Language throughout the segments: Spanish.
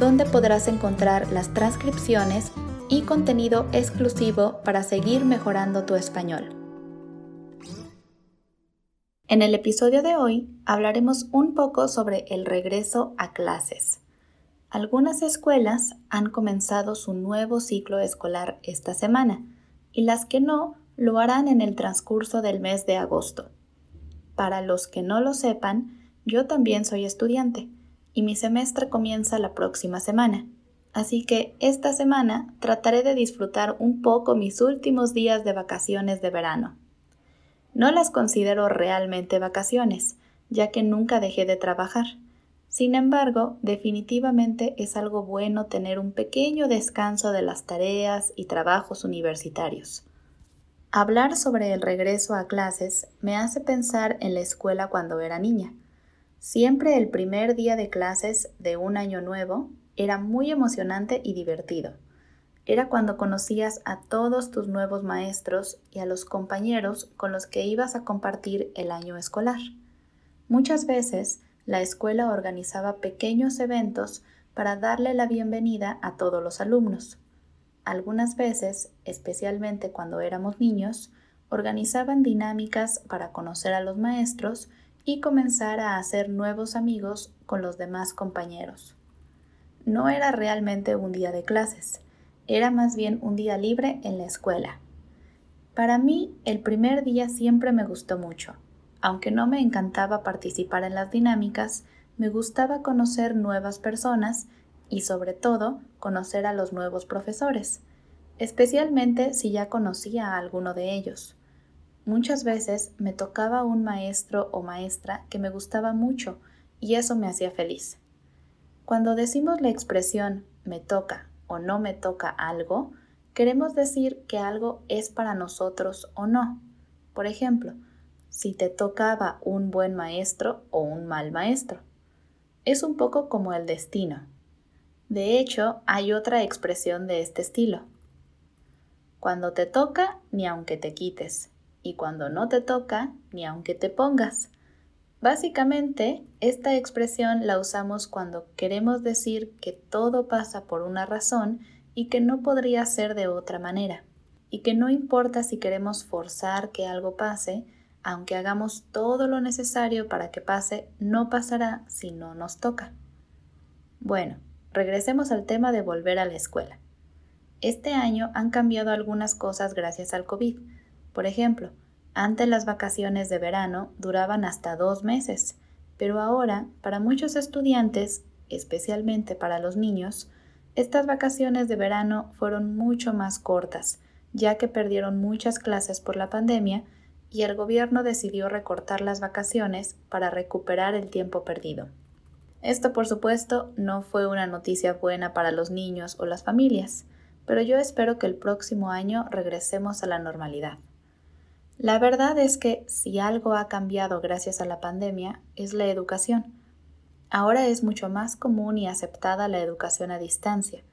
donde podrás encontrar las transcripciones y contenido exclusivo para seguir mejorando tu español. En el episodio de hoy hablaremos un poco sobre el regreso a clases. Algunas escuelas han comenzado su nuevo ciclo escolar esta semana y las que no lo harán en el transcurso del mes de agosto. Para los que no lo sepan, yo también soy estudiante y mi semestre comienza la próxima semana. Así que esta semana trataré de disfrutar un poco mis últimos días de vacaciones de verano. No las considero realmente vacaciones, ya que nunca dejé de trabajar. Sin embargo, definitivamente es algo bueno tener un pequeño descanso de las tareas y trabajos universitarios. Hablar sobre el regreso a clases me hace pensar en la escuela cuando era niña. Siempre el primer día de clases de un año nuevo era muy emocionante y divertido. Era cuando conocías a todos tus nuevos maestros y a los compañeros con los que ibas a compartir el año escolar. Muchas veces la escuela organizaba pequeños eventos para darle la bienvenida a todos los alumnos. Algunas veces, especialmente cuando éramos niños, organizaban dinámicas para conocer a los maestros y comenzar a hacer nuevos amigos con los demás compañeros. No era realmente un día de clases, era más bien un día libre en la escuela. Para mí, el primer día siempre me gustó mucho. Aunque no me encantaba participar en las dinámicas, me gustaba conocer nuevas personas y sobre todo conocer a los nuevos profesores, especialmente si ya conocía a alguno de ellos. Muchas veces me tocaba un maestro o maestra que me gustaba mucho y eso me hacía feliz. Cuando decimos la expresión me toca o no me toca algo, queremos decir que algo es para nosotros o no. Por ejemplo, si te tocaba un buen maestro o un mal maestro. Es un poco como el destino. De hecho, hay otra expresión de este estilo. Cuando te toca, ni aunque te quites y cuando no te toca, ni aunque te pongas. Básicamente, esta expresión la usamos cuando queremos decir que todo pasa por una razón y que no podría ser de otra manera, y que no importa si queremos forzar que algo pase, aunque hagamos todo lo necesario para que pase, no pasará si no nos toca. Bueno, regresemos al tema de volver a la escuela. Este año han cambiado algunas cosas gracias al COVID, por ejemplo, antes las vacaciones de verano duraban hasta dos meses, pero ahora, para muchos estudiantes, especialmente para los niños, estas vacaciones de verano fueron mucho más cortas, ya que perdieron muchas clases por la pandemia y el gobierno decidió recortar las vacaciones para recuperar el tiempo perdido. Esto, por supuesto, no fue una noticia buena para los niños o las familias, pero yo espero que el próximo año regresemos a la normalidad. La verdad es que si algo ha cambiado gracias a la pandemia es la educación. Ahora es mucho más común y aceptada la educación a distancia.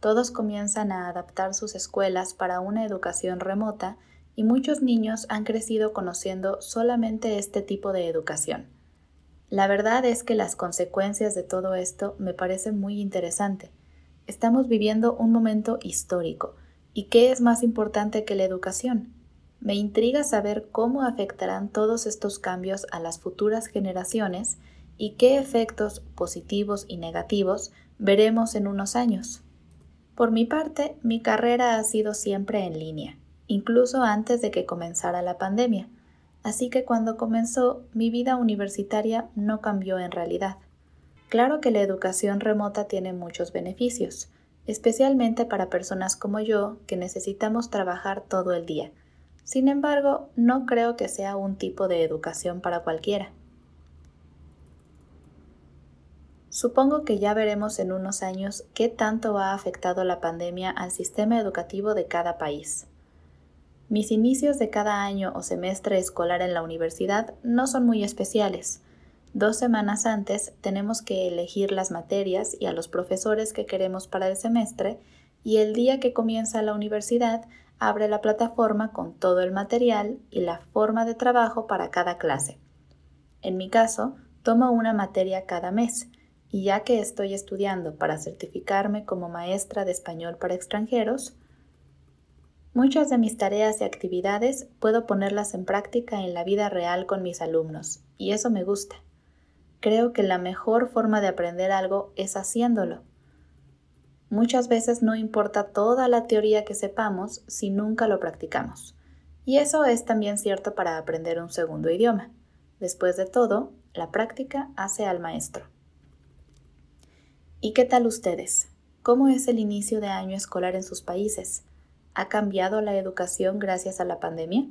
Todos comienzan a adaptar sus escuelas para una educación remota y muchos niños han crecido conociendo solamente este tipo de educación. La verdad es que las consecuencias de todo esto me parecen muy interesante. Estamos viviendo un momento histórico. ¿Y qué es más importante que la educación? Me intriga saber cómo afectarán todos estos cambios a las futuras generaciones y qué efectos positivos y negativos veremos en unos años. Por mi parte, mi carrera ha sido siempre en línea, incluso antes de que comenzara la pandemia, así que cuando comenzó mi vida universitaria no cambió en realidad. Claro que la educación remota tiene muchos beneficios, especialmente para personas como yo que necesitamos trabajar todo el día, sin embargo, no creo que sea un tipo de educación para cualquiera. Supongo que ya veremos en unos años qué tanto ha afectado la pandemia al sistema educativo de cada país. Mis inicios de cada año o semestre escolar en la universidad no son muy especiales. Dos semanas antes tenemos que elegir las materias y a los profesores que queremos para el semestre y el día que comienza la universidad abre la plataforma con todo el material y la forma de trabajo para cada clase. En mi caso, tomo una materia cada mes y ya que estoy estudiando para certificarme como maestra de español para extranjeros, muchas de mis tareas y actividades puedo ponerlas en práctica en la vida real con mis alumnos, y eso me gusta. Creo que la mejor forma de aprender algo es haciéndolo. Muchas veces no importa toda la teoría que sepamos si nunca lo practicamos. Y eso es también cierto para aprender un segundo idioma. Después de todo, la práctica hace al maestro. ¿Y qué tal ustedes? ¿Cómo es el inicio de año escolar en sus países? ¿Ha cambiado la educación gracias a la pandemia?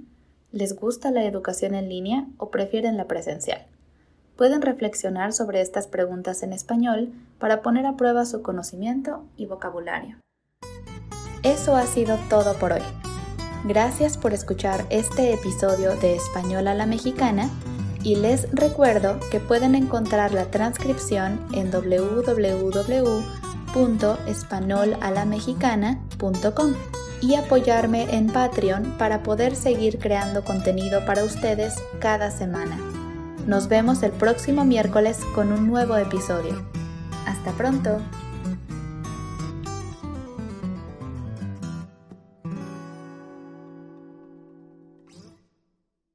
¿Les gusta la educación en línea o prefieren la presencial? Pueden reflexionar sobre estas preguntas en español para poner a prueba su conocimiento y vocabulario. Eso ha sido todo por hoy. Gracias por escuchar este episodio de Español a la Mexicana y les recuerdo que pueden encontrar la transcripción en www.espanolalamexicana.com y apoyarme en Patreon para poder seguir creando contenido para ustedes cada semana. Nos vemos el próximo miércoles con un nuevo episodio. Hasta pronto.